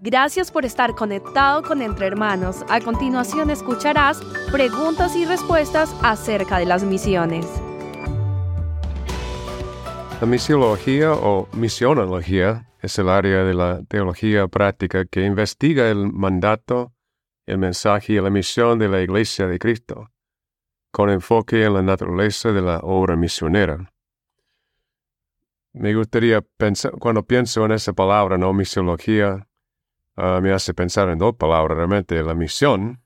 Gracias por estar conectado con Entre Hermanos. A continuación escucharás preguntas y respuestas acerca de las misiones. La misiología o misionología es el área de la teología práctica que investiga el mandato, el mensaje y la misión de la Iglesia de Cristo, con enfoque en la naturaleza de la obra misionera. Me gustaría pensar, cuando pienso en esa palabra, no misiología, Ah, me hace pensar en dos palabras realmente. La misión.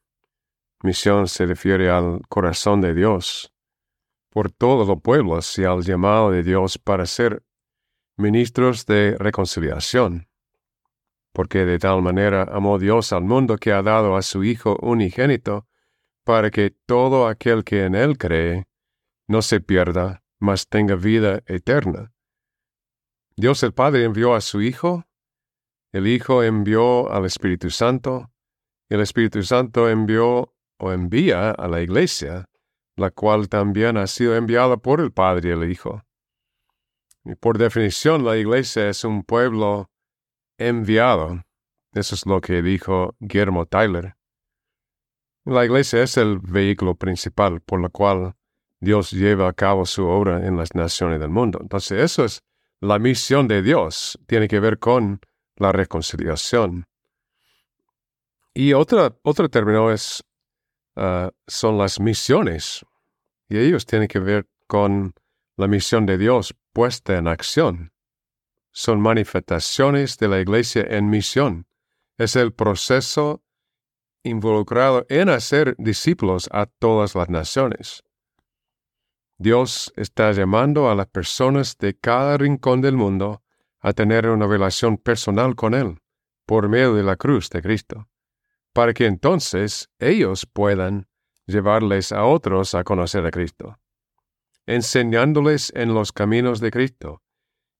Misión se refiere al corazón de Dios por todos los pueblos y al llamado de Dios para ser ministros de reconciliación. Porque de tal manera amó Dios al mundo que ha dado a su Hijo unigénito, para que todo aquel que en Él cree no se pierda, mas tenga vida eterna. Dios el Padre envió a su Hijo el Hijo envió al Espíritu Santo, y el Espíritu Santo envió o envía a la Iglesia, la cual también ha sido enviada por el Padre y el Hijo. Y por definición, la Iglesia es un pueblo enviado. Eso es lo que dijo Guillermo Tyler. La Iglesia es el vehículo principal por lo cual Dios lleva a cabo su obra en las naciones del mundo. Entonces, eso es la misión de Dios. Tiene que ver con la reconciliación. Y otra, otro término es, ah, son las misiones. Y ellos tienen que ver con la misión de Dios puesta en acción. Son manifestaciones de la iglesia en misión. Es el proceso involucrado en hacer discípulos a todas las naciones. Dios está llamando a las personas de cada rincón del mundo a tener una relación personal con Él por medio de la cruz de Cristo, para que entonces ellos puedan llevarles a otros a conocer a Cristo, enseñándoles en los caminos de Cristo,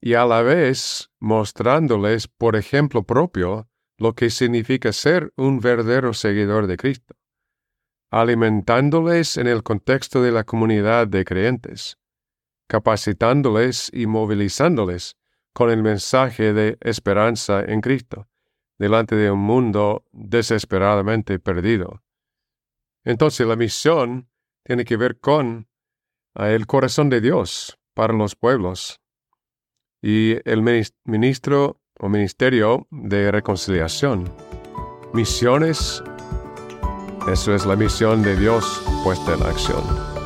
y a la vez mostrándoles por ejemplo propio lo que significa ser un verdadero seguidor de Cristo, alimentándoles en el contexto de la comunidad de creyentes, capacitándoles y movilizándoles con el mensaje de esperanza en Cristo, delante de un mundo desesperadamente perdido. Entonces la misión tiene que ver con ah, el corazón de Dios para los pueblos y el ministro o ministerio de reconciliación. Misiones, eso es la misión de Dios puesta en acción.